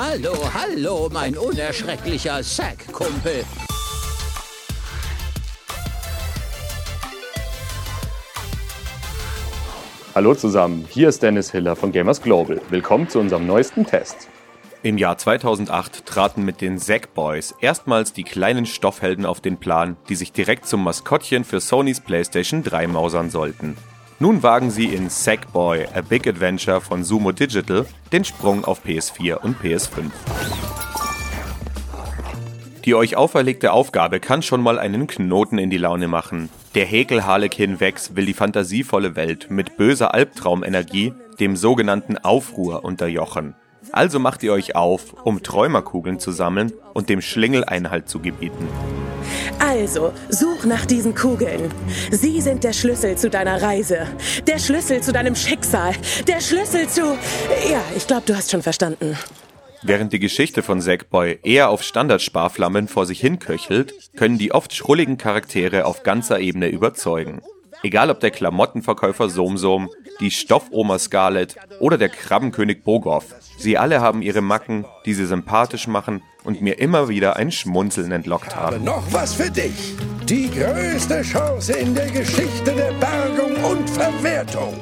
Hallo, hallo, mein unerschrecklicher Sack-Kumpel. Hallo zusammen, hier ist Dennis Hiller von Gamers Global. Willkommen zu unserem neuesten Test. Im Jahr 2008 traten mit den Zack Boys erstmals die kleinen Stoffhelden auf den Plan, die sich direkt zum Maskottchen für Sonys PlayStation 3 mausern sollten. Nun wagen sie in Sackboy, A Big Adventure von Sumo Digital den Sprung auf PS4 und PS5. Die euch auferlegte Aufgabe kann schon mal einen Knoten in die Laune machen. Der Häkel Harlekin Wex will die fantasievolle Welt mit böser Albtraumenergie, dem sogenannten Aufruhr, unterjochen. Also macht ihr euch auf, um Träumerkugeln zu sammeln und dem Schlingel Einhalt zu gebieten. Also, such nach diesen Kugeln. Sie sind der Schlüssel zu deiner Reise. Der Schlüssel zu deinem Schicksal. Der Schlüssel zu... Ja, ich glaube, du hast schon verstanden. Während die Geschichte von Sackboy eher auf Standardsparflammen vor sich hin köchelt, können die oft schrulligen Charaktere auf ganzer Ebene überzeugen. Egal ob der Klamottenverkäufer Somsom, die Stoffoma Scarlett oder der Krabbenkönig Bogoff, sie alle haben ihre Macken, die sie sympathisch machen und mir immer wieder ein Schmunzeln entlockt haben. Noch was für dich. Die größte Chance in der Geschichte der Bergung und Verwertung.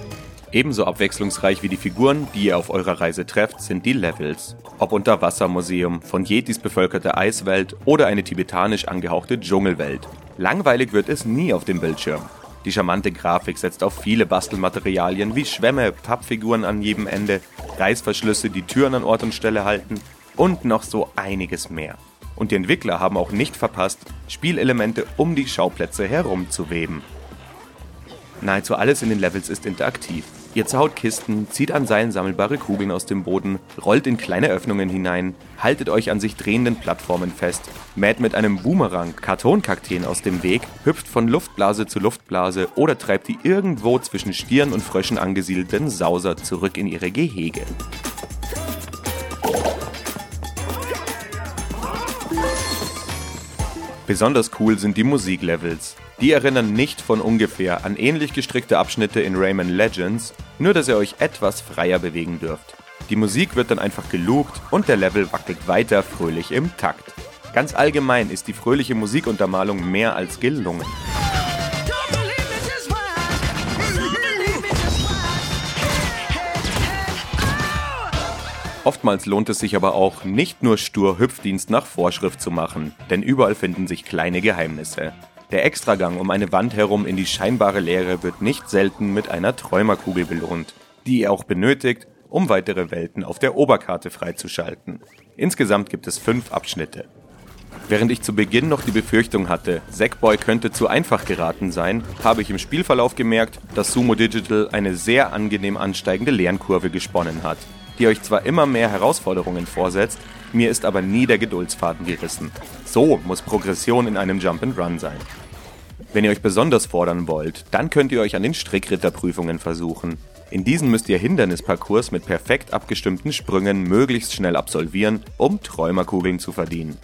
Ebenso abwechslungsreich wie die Figuren, die ihr auf eurer Reise trefft, sind die Levels. Ob Unterwassermuseum, von Yetis bevölkerte Eiswelt oder eine tibetanisch angehauchte Dschungelwelt. Langweilig wird es nie auf dem Bildschirm. Die charmante Grafik setzt auf viele Bastelmaterialien wie Schwämme, Pappfiguren an jedem Ende, Reißverschlüsse, die Türen an Ort und Stelle halten und noch so einiges mehr. Und die Entwickler haben auch nicht verpasst, Spielelemente um die Schauplätze herumzuweben. Nahezu alles in den Levels ist interaktiv. Ihr zaut Kisten, zieht an Seilen sammelbare Kugeln aus dem Boden, rollt in kleine Öffnungen hinein, haltet euch an sich drehenden Plattformen fest, mäht mit einem Boomerang Kartonkakteen aus dem Weg, hüpft von Luftblase zu Luftblase oder treibt die irgendwo zwischen Stieren und Fröschen angesiedelten Sauser zurück in ihre Gehege. Besonders cool sind die Musiklevels. Die erinnern nicht von ungefähr an ähnlich gestrickte Abschnitte in Rayman Legends, nur dass ihr euch etwas freier bewegen dürft. Die Musik wird dann einfach geloopt und der Level wackelt weiter fröhlich im Takt. Ganz allgemein ist die fröhliche Musikuntermalung mehr als gelungen. Oftmals lohnt es sich aber auch, nicht nur stur Hüpfdienst nach Vorschrift zu machen, denn überall finden sich kleine Geheimnisse. Der Extragang um eine Wand herum in die scheinbare Leere wird nicht selten mit einer Träumerkugel belohnt, die ihr auch benötigt, um weitere Welten auf der Oberkarte freizuschalten. Insgesamt gibt es fünf Abschnitte. Während ich zu Beginn noch die Befürchtung hatte, Sackboy könnte zu einfach geraten sein, habe ich im Spielverlauf gemerkt, dass Sumo Digital eine sehr angenehm ansteigende Lernkurve gesponnen hat die euch zwar immer mehr Herausforderungen vorsetzt, mir ist aber nie der Geduldsfaden gerissen. So muss Progression in einem Jump'n'Run sein. Wenn ihr euch besonders fordern wollt, dann könnt ihr euch an den Strickritterprüfungen versuchen. In diesen müsst ihr Hindernisparcours mit perfekt abgestimmten Sprüngen möglichst schnell absolvieren, um Träumerkugeln zu verdienen.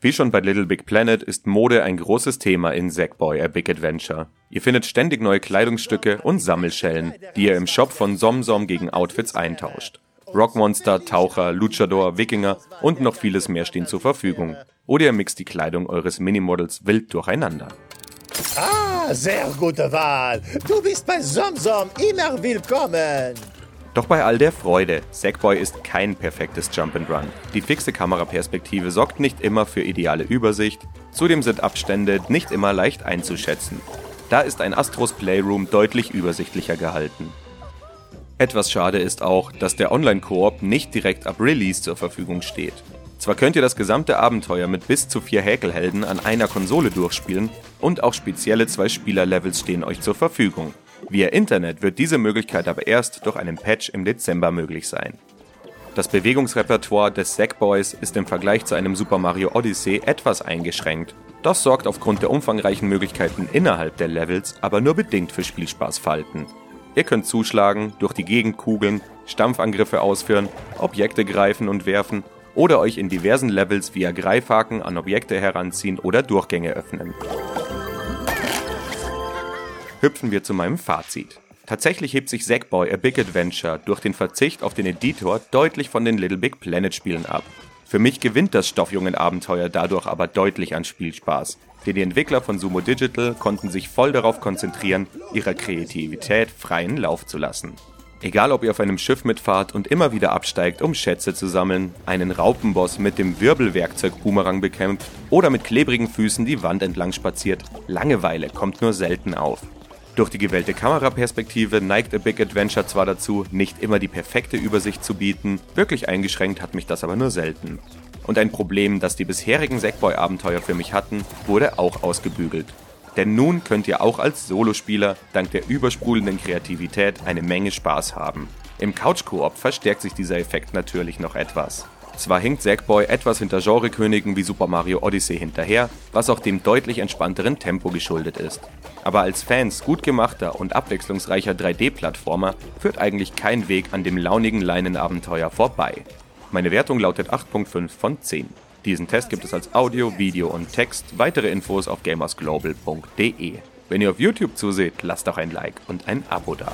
Wie schon bei Little Big Planet ist Mode ein großes Thema in Sackboy A Big Adventure. Ihr findet ständig neue Kleidungsstücke und Sammelschellen, die ihr im Shop von SomSom gegen Outfits eintauscht. Rockmonster, Taucher, Luchador, Wikinger und noch vieles mehr stehen zur Verfügung. Oder ihr mixt die Kleidung eures Minimodels wild durcheinander. Ah, sehr gute Wahl. Du bist bei SomSom immer willkommen. Doch bei all der Freude, Sackboy ist kein perfektes Jump'n'Run. Die fixe Kameraperspektive sorgt nicht immer für ideale Übersicht, zudem sind Abstände nicht immer leicht einzuschätzen. Da ist ein Astros Playroom deutlich übersichtlicher gehalten. Etwas schade ist auch, dass der Online-Koop nicht direkt ab Release zur Verfügung steht. Zwar könnt ihr das gesamte Abenteuer mit bis zu vier Häkelhelden an einer Konsole durchspielen und auch spezielle Zwei-Spieler-Levels stehen euch zur Verfügung. Via Internet wird diese Möglichkeit aber erst durch einen Patch im Dezember möglich sein. Das Bewegungsrepertoire des Sackboys ist im Vergleich zu einem Super Mario Odyssey etwas eingeschränkt. Das sorgt aufgrund der umfangreichen Möglichkeiten innerhalb der Levels aber nur bedingt für Spielspaßfalten. Ihr könnt zuschlagen, durch die Gegend kugeln, Stampfangriffe ausführen, Objekte greifen und werfen oder euch in diversen Levels via Greifhaken an Objekte heranziehen oder Durchgänge öffnen hüpfen wir zu meinem Fazit. Tatsächlich hebt sich Sackboy A Big Adventure durch den Verzicht auf den Editor deutlich von den Little Big Planet Spielen ab. Für mich gewinnt das Stoffjungen-Abenteuer dadurch aber deutlich an Spielspaß, denn die Entwickler von Sumo Digital konnten sich voll darauf konzentrieren, ihrer Kreativität freien Lauf zu lassen. Egal ob ihr auf einem Schiff mitfahrt und immer wieder absteigt, um Schätze zu sammeln, einen Raupenboss mit dem Wirbelwerkzeug Boomerang bekämpft oder mit klebrigen Füßen die Wand entlang spaziert, Langeweile kommt nur selten auf. Durch die gewählte Kameraperspektive neigt A Big Adventure zwar dazu, nicht immer die perfekte Übersicht zu bieten, wirklich eingeschränkt hat mich das aber nur selten. Und ein Problem, das die bisherigen Sackboy-Abenteuer für mich hatten, wurde auch ausgebügelt. Denn nun könnt ihr auch als Solospieler dank der übersprudelnden Kreativität eine Menge Spaß haben. Im Couch-Koop verstärkt sich dieser Effekt natürlich noch etwas. Zwar hinkt Sackboy etwas hinter Genrekönigen wie Super Mario Odyssey hinterher, was auch dem deutlich entspannteren Tempo geschuldet ist. Aber als Fans gut gemachter und abwechslungsreicher 3D-Plattformer führt eigentlich kein Weg an dem launigen Leinenabenteuer vorbei. Meine Wertung lautet 8.5 von 10. Diesen Test gibt es als Audio, Video und Text. Weitere Infos auf gamersglobal.de. Wenn ihr auf YouTube zuseht, lasst doch ein Like und ein Abo da.